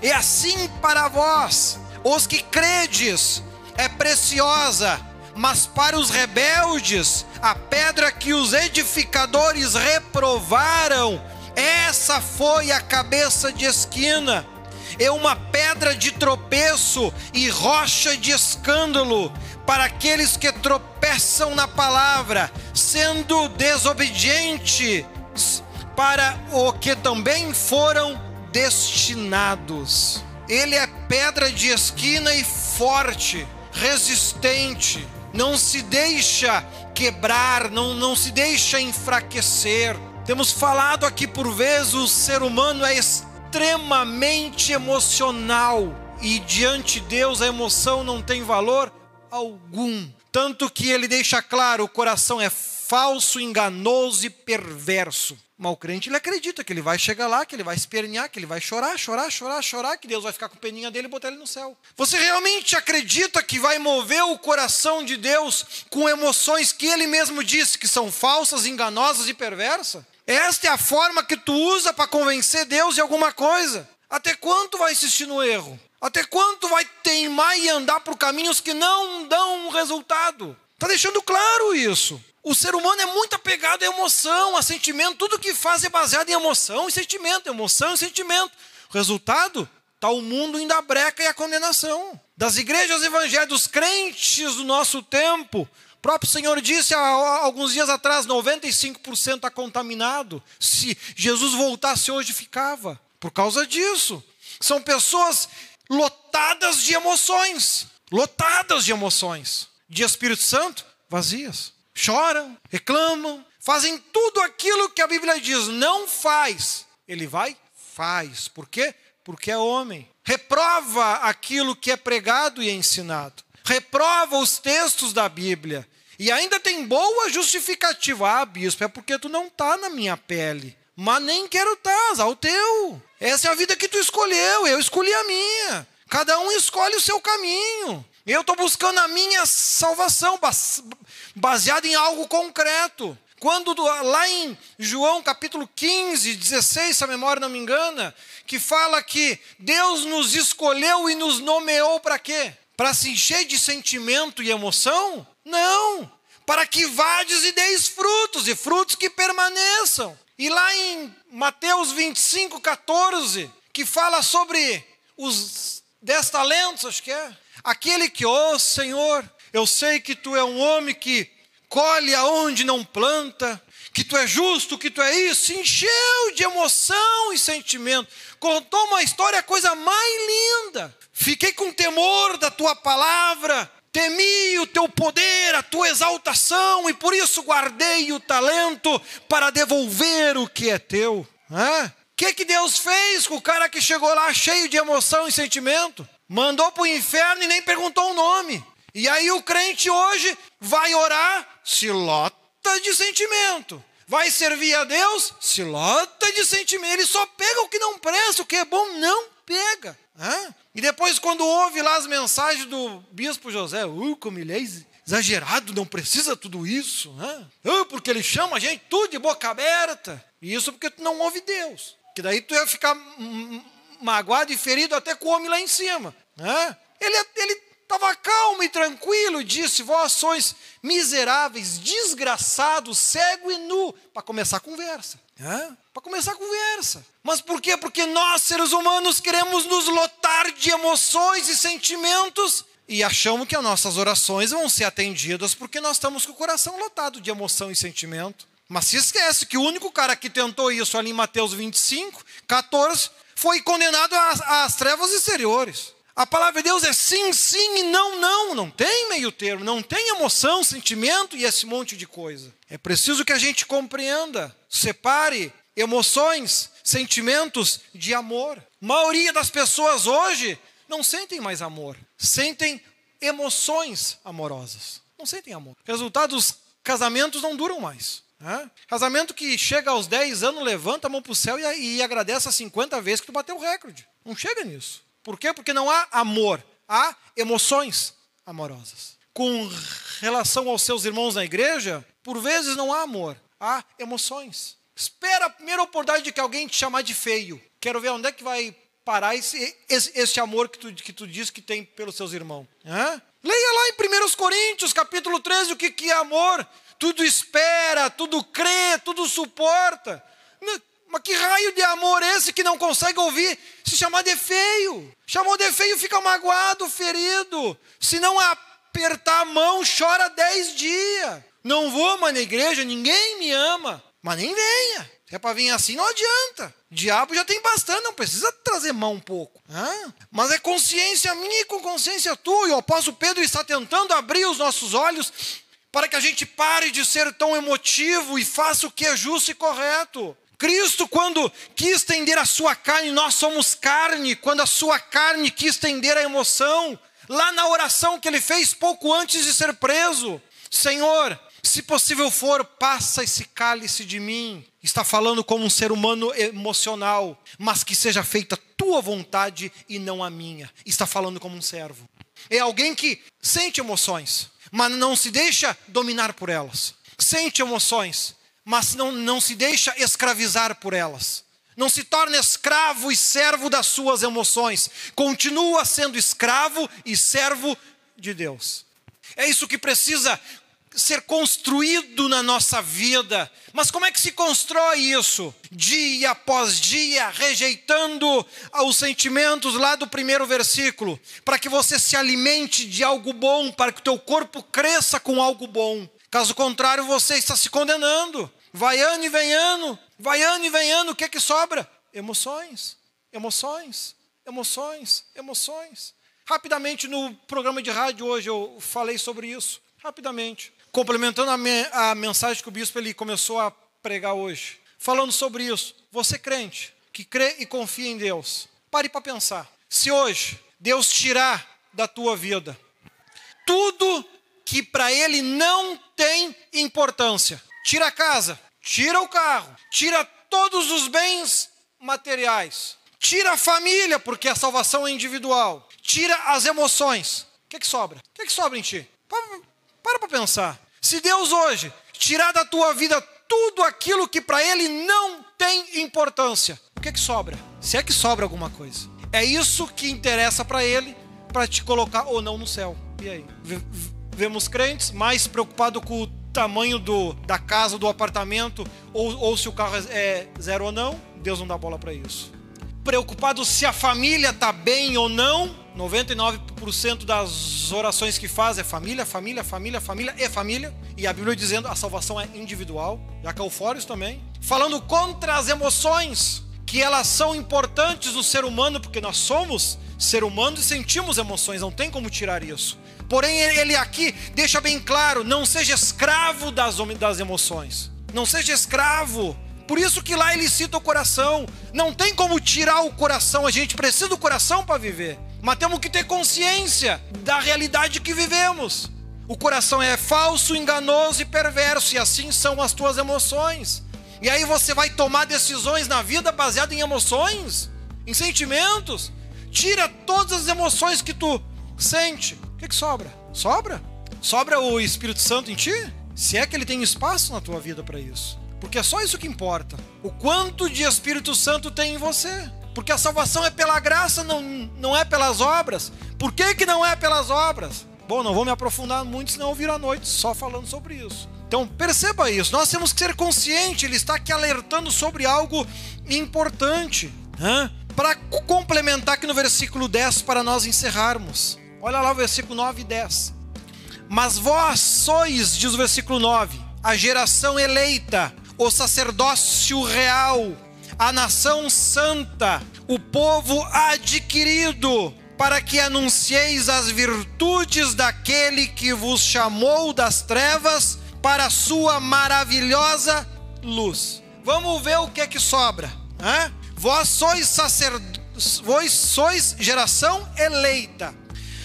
E assim para vós, os que credes, é preciosa mas para os rebeldes, a pedra que os edificadores reprovaram, essa foi a cabeça de esquina, é uma pedra de tropeço e rocha de escândalo para aqueles que tropeçam na palavra, sendo desobedientes para o que também foram destinados. Ele é pedra de esquina e forte, resistente, não se deixa quebrar, não, não se deixa enfraquecer. Temos falado aqui por vezes, o ser humano é extremamente emocional e diante de Deus a emoção não tem valor algum. Tanto que ele deixa claro: o coração é falso, enganoso e perverso. Mas o crente ele acredita que ele vai chegar lá, que ele vai espernear, que ele vai chorar, chorar, chorar, chorar, que Deus vai ficar com peninha dele e botar ele no céu. Você realmente acredita que vai mover o coração de Deus com emoções que ele mesmo disse que são falsas, enganosas e perversas? Esta é a forma que tu usa para convencer Deus de alguma coisa. Até quanto vai insistir no erro? Até quanto vai teimar e andar por caminhos que não dão resultado? Está deixando claro isso. O ser humano é muito apegado à emoção, a sentimento. Tudo que faz é baseado em emoção e sentimento, emoção e sentimento. O resultado está o mundo indo à breca e à condenação. Das igrejas evangélicas, dos crentes do nosso tempo, o próprio Senhor disse há alguns dias atrás: 95% está contaminado. Se Jesus voltasse hoje, ficava. Por causa disso. São pessoas lotadas de emoções. Lotadas de emoções. De Espírito Santo, vazias choram, reclamam, fazem tudo aquilo que a Bíblia diz não faz. Ele vai, faz. Por quê? Porque é homem. Reprova aquilo que é pregado e ensinado. Reprova os textos da Bíblia. E ainda tem boa justificativa. Ah, bispo, é porque tu não está na minha pele. Mas nem quero estar, tá, ao teu. Essa é a vida que tu escolheu, eu escolhi a minha. Cada um escolhe o seu caminho. Eu estou buscando a minha salvação, baseada em algo concreto. Quando lá em João capítulo 15, 16, se a memória não me engana, que fala que Deus nos escolheu e nos nomeou para quê? Para se encher de sentimento e emoção? Não! Para que vades e deis frutos, e frutos que permaneçam. E lá em Mateus 25, 14, que fala sobre os dez talentos, acho que é. Aquele que, ó oh, Senhor, eu sei que tu é um homem que colhe aonde não planta, que tu é justo, que tu é isso, se encheu de emoção e sentimento, contou uma história, coisa mais linda. Fiquei com temor da tua palavra, temi o teu poder, a tua exaltação, e por isso guardei o talento para devolver o que é teu. O que, que Deus fez com o cara que chegou lá cheio de emoção e sentimento? Mandou para o inferno e nem perguntou o nome. E aí o crente hoje vai orar, se lota de sentimento. Vai servir a Deus, se lota de sentimento. Ele só pega o que não presta, o que é bom não pega. Hã? E depois, quando ouve lá as mensagens do bispo José, uh, como ele é exagerado, não precisa tudo isso. Uh, porque ele chama a gente tudo de boca aberta. E isso porque tu não ouve Deus. Que daí tu ia ficar magoado e ferido até com o homem lá em cima. Ele, ele Estava calmo e tranquilo, disse: Vós sois miseráveis, desgraçados, cego e nu. Para começar a conversa. É? Para começar a conversa. Mas por quê? Porque nós, seres humanos, queremos nos lotar de emoções e sentimentos e achamos que as nossas orações vão ser atendidas porque nós estamos com o coração lotado de emoção e sentimento. Mas se esquece que o único cara que tentou isso ali em Mateus 25, 14, foi condenado às, às trevas exteriores. A palavra de Deus é sim, sim e não, não. Não tem meio termo, não tem emoção, sentimento e esse monte de coisa. É preciso que a gente compreenda, separe emoções, sentimentos de amor. A maioria das pessoas hoje não sentem mais amor, sentem emoções amorosas. Não sentem amor. Resultado, os casamentos não duram mais. Né? Casamento que chega aos 10 anos, levanta a mão para o céu e, e agradece a 50 vezes que tu bateu o recorde. Não chega nisso. Por quê? Porque não há amor, há emoções amorosas. Com relação aos seus irmãos na igreja, por vezes não há amor, há emoções. Espera a primeira oportunidade de que alguém te chamar de feio. Quero ver onde é que vai parar esse, esse, esse amor que tu, que tu diz que tem pelos seus irmãos. Hã? Leia lá em 1 Coríntios, capítulo 13, o que, que é amor. Tudo espera, tudo crê, tudo suporta. Mas que raio de amor esse que não consegue ouvir se chamar de feio? Chamou de feio, fica magoado, ferido. Se não apertar a mão, chora dez dias. Não vou mais na igreja, ninguém me ama. Mas nem venha. Se é para vir assim, não adianta. Diabo já tem bastante, não precisa trazer mão um pouco. Mas é consciência minha e com consciência tua. E o apóstolo Pedro está tentando abrir os nossos olhos para que a gente pare de ser tão emotivo e faça o que é justo e correto. Cristo, quando quis estender a sua carne, nós somos carne, quando a sua carne quis estender a emoção, lá na oração que ele fez pouco antes de ser preso: Senhor, se possível for, passa esse cálice de mim. Está falando como um ser humano emocional, mas que seja feita tua vontade e não a minha. Está falando como um servo. É alguém que sente emoções, mas não se deixa dominar por elas. Sente emoções, mas não, não se deixa escravizar por elas. Não se torna escravo e servo das suas emoções. Continua sendo escravo e servo de Deus. É isso que precisa ser construído na nossa vida. Mas como é que se constrói isso? Dia após dia, rejeitando os sentimentos lá do primeiro versículo, para que você se alimente de algo bom, para que o teu corpo cresça com algo bom. Caso contrário, você está se condenando. Vai ano e vem ano, vai ano e vem ano, o que é que sobra? Emoções, emoções, emoções, emoções. Rapidamente no programa de rádio hoje eu falei sobre isso, rapidamente complementando a, me, a mensagem que o bispo ele começou a pregar hoje, falando sobre isso. Você crente que crê e confia em Deus, pare para pensar. Se hoje Deus tirar da tua vida tudo que para Ele não tem importância, tira a casa, tira o carro, tira todos os bens materiais, tira a família, porque a salvação é individual, tira as emoções. O que, que sobra? O que, que sobra em ti? Para para pensar. Se Deus hoje tirar da tua vida tudo aquilo que para Ele não tem importância, o que é que sobra? Se é que sobra alguma coisa. É isso que interessa para Ele, para te colocar ou não no céu. E aí? Vemos crentes mais preocupados com o tamanho do, da casa, do apartamento, ou, ou se o carro é, é zero ou não. Deus não dá bola para isso. Preocupado se a família está bem ou não, 99% das orações que faz é família, família, família, família e família. E a Bíblia dizendo a salvação é individual. Já caiu fora isso também. Falando contra as emoções, que elas são importantes no ser humano, porque nós somos ser humanos e sentimos emoções, não tem como tirar isso. Porém, ele aqui deixa bem claro: não seja escravo das, das emoções. Não seja escravo. Por isso que lá ele cita o coração. Não tem como tirar o coração, a gente precisa do coração para viver. Mas temos que ter consciência da realidade que vivemos. O coração é falso, enganoso e perverso, e assim são as tuas emoções. E aí você vai tomar decisões na vida baseadas em emoções, em sentimentos. Tira todas as emoções que tu sente. Que, que sobra? Sobra? Sobra o Espírito Santo em ti? Se é que ele tem espaço na tua vida para isso. Porque é só isso que importa. O quanto de Espírito Santo tem em você. Porque a salvação é pela graça, não, não é pelas obras. Por que, que não é pelas obras? Bom, não vou me aprofundar muito, senão eu viro à noite só falando sobre isso. Então perceba isso, nós temos que ser conscientes, ele está aqui alertando sobre algo importante. Né? Para complementar aqui no versículo 10, para nós encerrarmos. Olha lá o versículo 9 e 10. Mas vós sois, diz o versículo 9, a geração eleita, o sacerdócio real, a nação santa, o povo adquirido, para que anuncieis as virtudes daquele que vos chamou das trevas para a sua maravilhosa luz. Vamos ver o que é que sobra. Hein? Vós sois sacerdotes, vós sois geração eleita,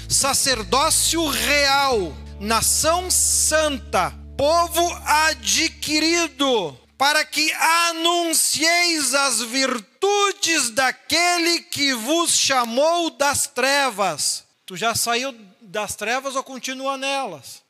sacerdócio real, nação santa, povo adquirido para que anuncieis as virtudes daquele que vos chamou das trevas. Tu já saiu das trevas ou continua nelas?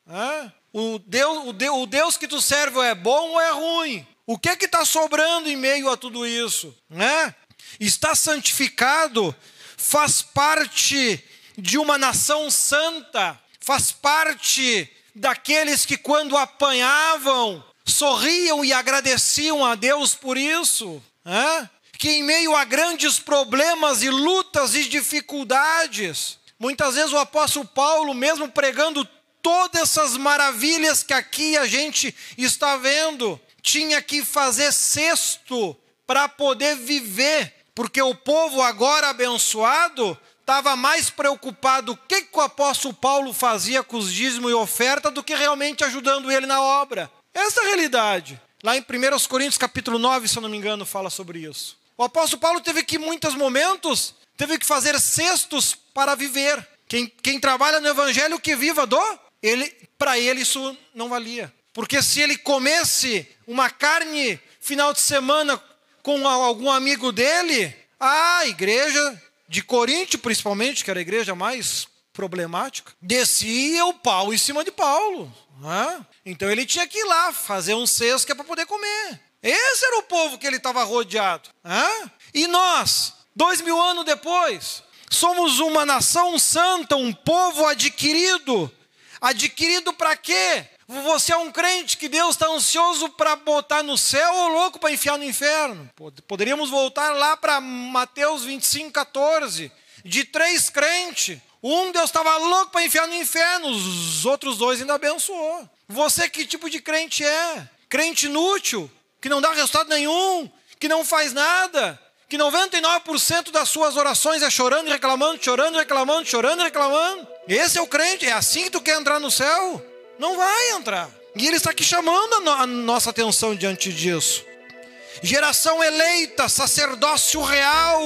O, Deus, o, Deus, o Deus que tu serve é bom ou é ruim? O que é que está sobrando em meio a tudo isso? Né? Está santificado, faz parte de uma nação santa, faz parte daqueles que, quando apanhavam, sorriam e agradeciam a Deus por isso. Né? Que em meio a grandes problemas e lutas e dificuldades, muitas vezes o apóstolo Paulo, mesmo pregando todas essas maravilhas que aqui a gente está vendo, tinha que fazer cesto para poder viver, porque o povo agora abençoado estava mais preocupado o que, que o apóstolo Paulo fazia com os dízimos e oferta do que realmente ajudando ele na obra. Essa é a realidade. Lá em 1 Coríntios capítulo 9, se eu não me engano, fala sobre isso. O apóstolo Paulo teve que, em muitos momentos, teve que fazer cestos para viver. Quem, quem trabalha no evangelho que viva do, ele, para ele isso não valia. Porque se ele comesse uma carne final de semana com algum amigo dele, a igreja de Corinto, principalmente, que era a igreja mais problemática, descia o pau em cima de Paulo. Né? Então ele tinha que ir lá fazer um que é para poder comer. Esse era o povo que ele estava rodeado. Né? E nós, dois mil anos depois, somos uma nação santa, um povo adquirido. Adquirido para quê? Você é um crente que Deus está ansioso para botar no céu ou louco para enfiar no inferno? Poderíamos voltar lá para Mateus 25, 14. De três crentes, um Deus estava louco para enfiar no inferno, os outros dois ainda abençoou. Você que tipo de crente é? Crente inútil, que não dá resultado nenhum, que não faz nada, que 99% das suas orações é chorando reclamando, chorando reclamando, chorando e reclamando. Esse é o crente, é assim que tu quer entrar no céu? Não vai entrar. E ele está aqui chamando a, no a nossa atenção diante disso. Geração eleita, sacerdócio real,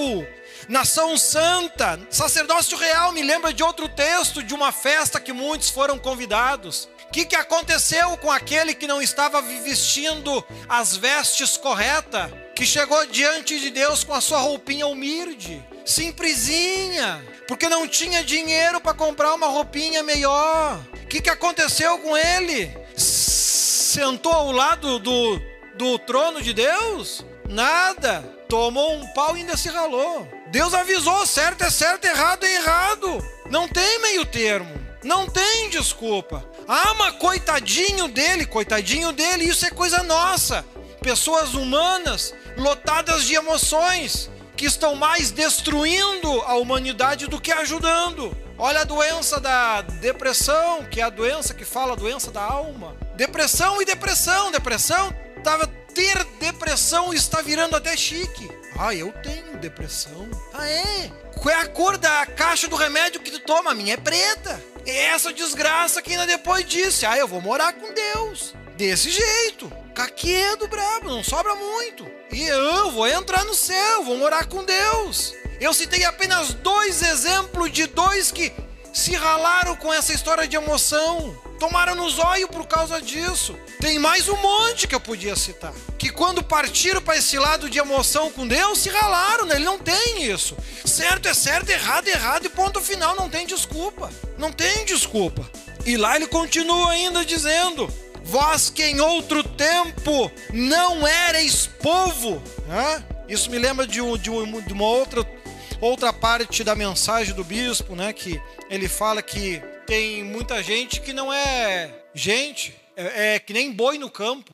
nação santa, sacerdócio real. Me lembra de outro texto, de uma festa que muitos foram convidados. O que, que aconteceu com aquele que não estava vestindo as vestes corretas, que chegou diante de Deus com a sua roupinha humilde, simplesinha, porque não tinha dinheiro para comprar uma roupinha melhor? que, que aconteceu com ele? Sentou ao lado do, do trono de Deus? Nada. Tomou um pau e ainda se ralou. Deus avisou: certo é certo, errado é errado. Não tem meio termo. Não tem desculpa. Ah, mas coitadinho dele, coitadinho dele, isso é coisa nossa. Pessoas humanas lotadas de emoções que estão mais destruindo a humanidade do que ajudando. Olha a doença da depressão, que é a doença que fala a doença da alma. Depressão e depressão. Depressão, tava, ter depressão está virando até chique. Ah, eu tenho depressão. Ah, é? Qual é a cor da caixa do remédio que tu toma? A minha é preta. É essa desgraça que ainda depois disse: Ah, eu vou morar com Deus. Desse jeito. Caquedo brabo, não sobra muito. E eu vou entrar no céu, vou morar com Deus. Eu citei apenas dois exemplos de dois que se ralaram com essa história de emoção. Tomaram nos olhos por causa disso. Tem mais um monte que eu podia citar. Que quando partiram para esse lado de emoção com Deus, se ralaram, né? Ele não tem isso. Certo é certo, errado é errado e ponto final, não tem desculpa. Não tem desculpa. E lá ele continua ainda dizendo: Vós que em outro tempo não erais povo. Isso me lembra de, um, de, um, de uma outra outra parte da mensagem do bispo, né, que ele fala que tem muita gente que não é gente, é, é que nem boi no campo?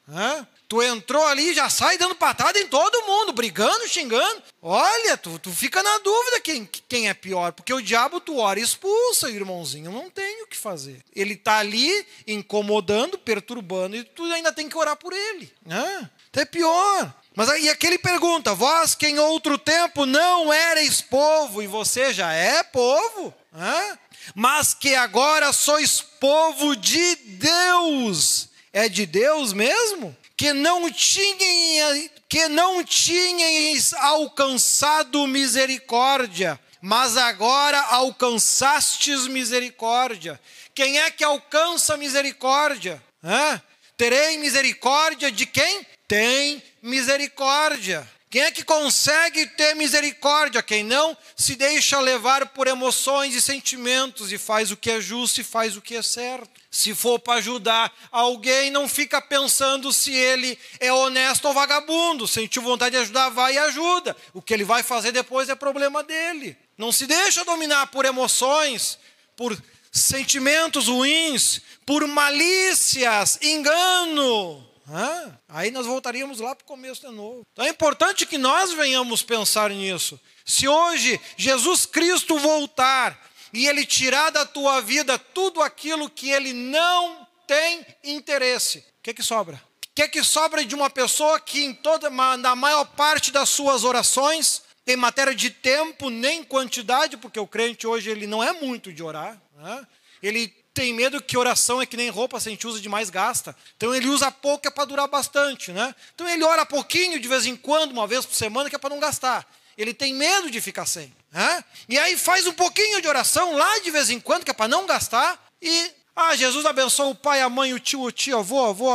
Tu entrou ali já sai dando patada em todo mundo, brigando, xingando. Olha, tu, tu fica na dúvida quem, quem é pior, porque o diabo tu ora e expulsa, irmãozinho, não tem o que fazer. Ele tá ali incomodando, perturbando, e tu ainda tem que orar por ele. Né? Então é pior. Mas aí aqui ele pergunta: Vós que em outro tempo não erais povo, e você já é povo, Hã? mas que agora sois povo de Deus. É de Deus mesmo? Que não tinham, que não tinhais alcançado misericórdia, mas agora alcançastes misericórdia. Quem é que alcança misericórdia? Hã? Terei misericórdia de quem? Tem misericórdia. Quem é que consegue ter misericórdia? Quem não se deixa levar por emoções e sentimentos e faz o que é justo e faz o que é certo. Se for para ajudar alguém, não fica pensando se ele é honesto ou vagabundo. Sentiu vontade de ajudar, vai e ajuda. O que ele vai fazer depois é problema dele. Não se deixa dominar por emoções, por sentimentos ruins, por malícias, engano Aí nós voltaríamos lá para o começo de novo. Então é importante que nós venhamos pensar nisso. Se hoje Jesus Cristo voltar e ele tirar da tua vida tudo aquilo que ele não tem interesse, o que, que sobra? O que, que sobra de uma pessoa que em toda, na maior parte das suas orações, em matéria de tempo, nem quantidade, porque o crente hoje ele não é muito de orar, né? ele tem medo que oração é que nem roupa, se a gente usa demais, gasta. Então ele usa pouco é para durar bastante, né? Então ele ora pouquinho de vez em quando, uma vez por semana, que é para não gastar. Ele tem medo de ficar sem. E aí faz um pouquinho de oração lá de vez em quando, que é para não gastar, e ah, Jesus abençoa o pai, a mãe, o tio, o tio, avô, avô,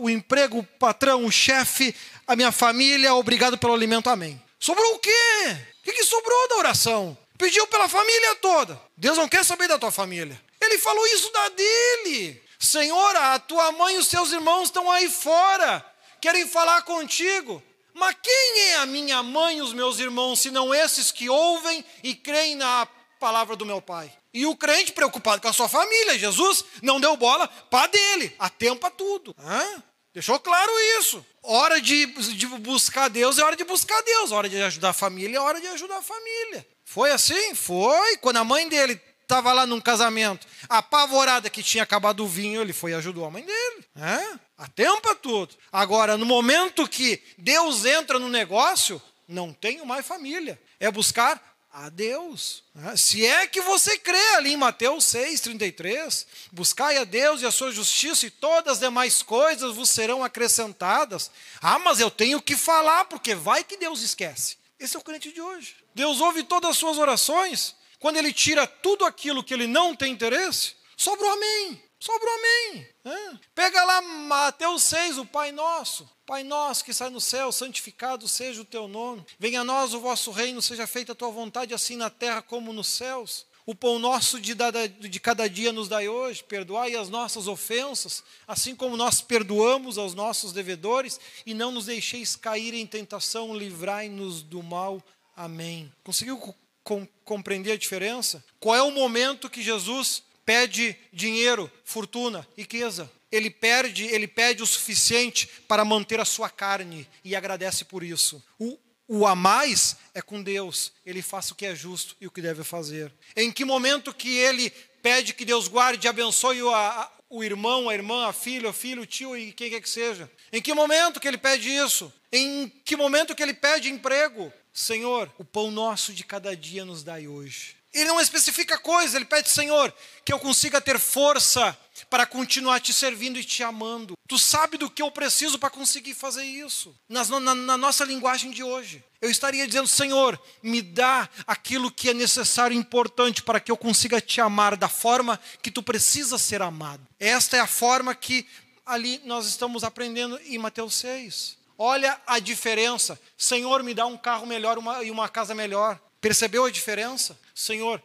o emprego, o patrão, o chefe, a minha família, obrigado pelo alimento, amém. Sobrou o quê? O que sobrou da oração? Pediu pela família toda. Deus não quer saber da tua família. Ele falou isso da dele. Senhor, a tua mãe e os seus irmãos estão aí fora, querem falar contigo. Mas quem é a minha mãe e os meus irmãos, senão esses que ouvem e creem na palavra do meu Pai? E o crente preocupado com a sua família, Jesus não deu bola para dele, a tempo a tudo. Hã? Deixou claro isso. Hora de, de buscar Deus é hora de buscar Deus, hora de ajudar a família é hora de ajudar a família. Foi assim? Foi. Quando a mãe dele estava lá num casamento, apavorada que tinha acabado o vinho, ele foi e ajudou a mãe dele. É? A tempo tudo. Agora, no momento que Deus entra no negócio, não tenho mais família. É buscar a Deus. É? Se é que você crê ali em Mateus 6,33, buscai a Deus e a sua justiça, e todas as demais coisas vos serão acrescentadas. Ah, mas eu tenho que falar, porque vai que Deus esquece. Esse é o crente de hoje. Deus ouve todas as suas orações. Quando ele tira tudo aquilo que ele não tem interesse, sobra o amém. Sobra o amém. É. Pega lá Mateus 6, o Pai Nosso. Pai nosso que sai no céu, santificado seja o teu nome. Venha a nós o vosso reino, seja feita a tua vontade, assim na terra como nos céus. O pão nosso de, de cada dia nos dai hoje, perdoai as nossas ofensas, assim como nós perdoamos aos nossos devedores, e não nos deixeis cair em tentação, livrai-nos do mal. Amém. Conseguiu com, compreender a diferença? Qual é o momento que Jesus pede dinheiro, fortuna, riqueza? Ele perde, ele pede o suficiente para manter a sua carne e agradece por isso. O, o a mais é com Deus. Ele faça o que é justo e o que deve fazer. Em que momento que ele pede que Deus guarde e abençoe o, a, o irmão, a irmã, a filha, o filho, o tio e quem quer que seja? Em que momento que ele pede isso? Em que momento que ele pede emprego? Senhor, o pão nosso de cada dia nos dai hoje. Ele não especifica coisa, ele pede, Senhor, que eu consiga ter força para continuar te servindo e te amando. Tu sabe do que eu preciso para conseguir fazer isso. Na, na, na, nossa linguagem de hoje. Eu estaria dizendo, Senhor, me dá aquilo que é necessário e importante para que eu consiga te amar da forma que tu precisa ser amado. Esta é a forma que ali nós estamos aprendendo em Mateus 6. Olha a diferença. Senhor, me dá um carro melhor uma, e uma casa melhor. Percebeu a diferença? Senhor,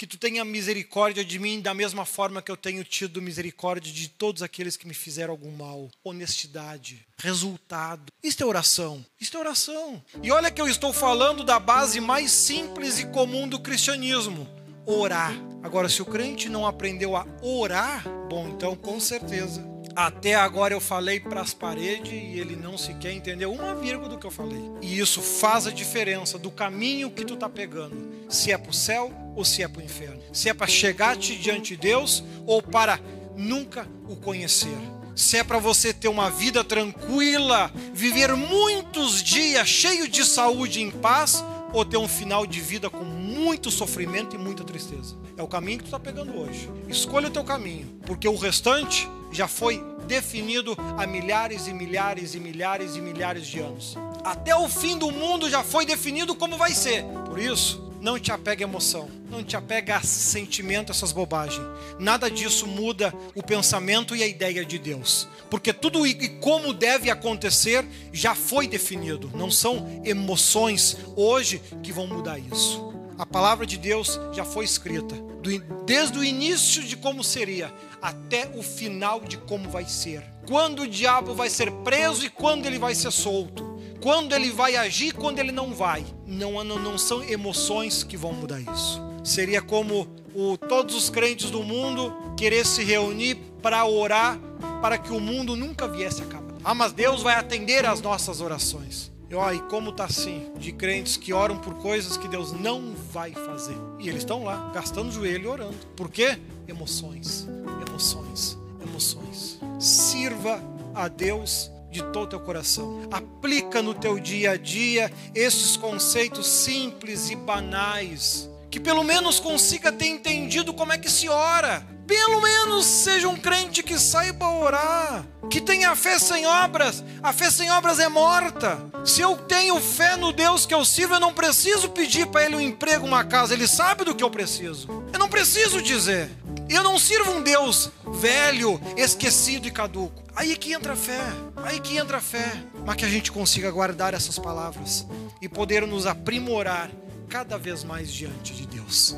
que tu tenha misericórdia de mim da mesma forma que eu tenho tido misericórdia de todos aqueles que me fizeram algum mal. Honestidade, resultado. Isto é oração. Isto é oração. E olha que eu estou falando da base mais simples e comum do cristianismo: orar. Agora, se o crente não aprendeu a orar, bom, então com certeza até agora eu falei para as paredes e ele não sequer entendeu uma vírgula do que eu falei. E isso faz a diferença do caminho que tu tá pegando, se é para o céu ou se é para o inferno. Se é para chegar-te diante de Deus ou para nunca o conhecer. Se é para você ter uma vida tranquila, viver muitos dias cheio de saúde e em paz, ou ter um final de vida com muito sofrimento e muita tristeza. É o caminho que tu está pegando hoje. Escolha o teu caminho, porque o restante já foi definido há milhares e milhares e milhares e milhares de anos. Até o fim do mundo já foi definido como vai ser. Por isso, não te apega a emoção, não te apega a sentimento, essas bobagens. Nada disso muda o pensamento e a ideia de Deus. Porque tudo e como deve acontecer já foi definido. Não são emoções hoje que vão mudar isso. A palavra de Deus já foi escrita, desde o início de como seria até o final de como vai ser. Quando o diabo vai ser preso e quando ele vai ser solto. Quando ele vai agir quando ele não vai. Não, não, não são emoções que vão mudar isso. Seria como o, todos os crentes do mundo querer se reunir para orar para que o mundo nunca viesse a acabar. Ah, mas Deus vai atender às nossas orações. E ó, e como tá assim, de crentes que oram por coisas que Deus não vai fazer. E eles estão lá, gastando o joelho e orando. Por quê? Emoções, emoções, emoções. Sirva a Deus de todo o teu coração. Aplica no teu dia a dia esses conceitos simples e banais, que pelo menos consiga ter entendido como é que se ora. Pelo menos seja um crente que saiba orar, que tenha fé sem obras. A fé sem obras é morta. Se eu tenho fé no Deus que eu sirvo, eu não preciso pedir para Ele um emprego, uma casa. Ele sabe do que eu preciso. Eu não preciso dizer. Eu não sirvo um Deus velho, esquecido e caduco. Aí que entra a fé, aí que entra a fé. Mas que a gente consiga guardar essas palavras e poder nos aprimorar cada vez mais diante de Deus.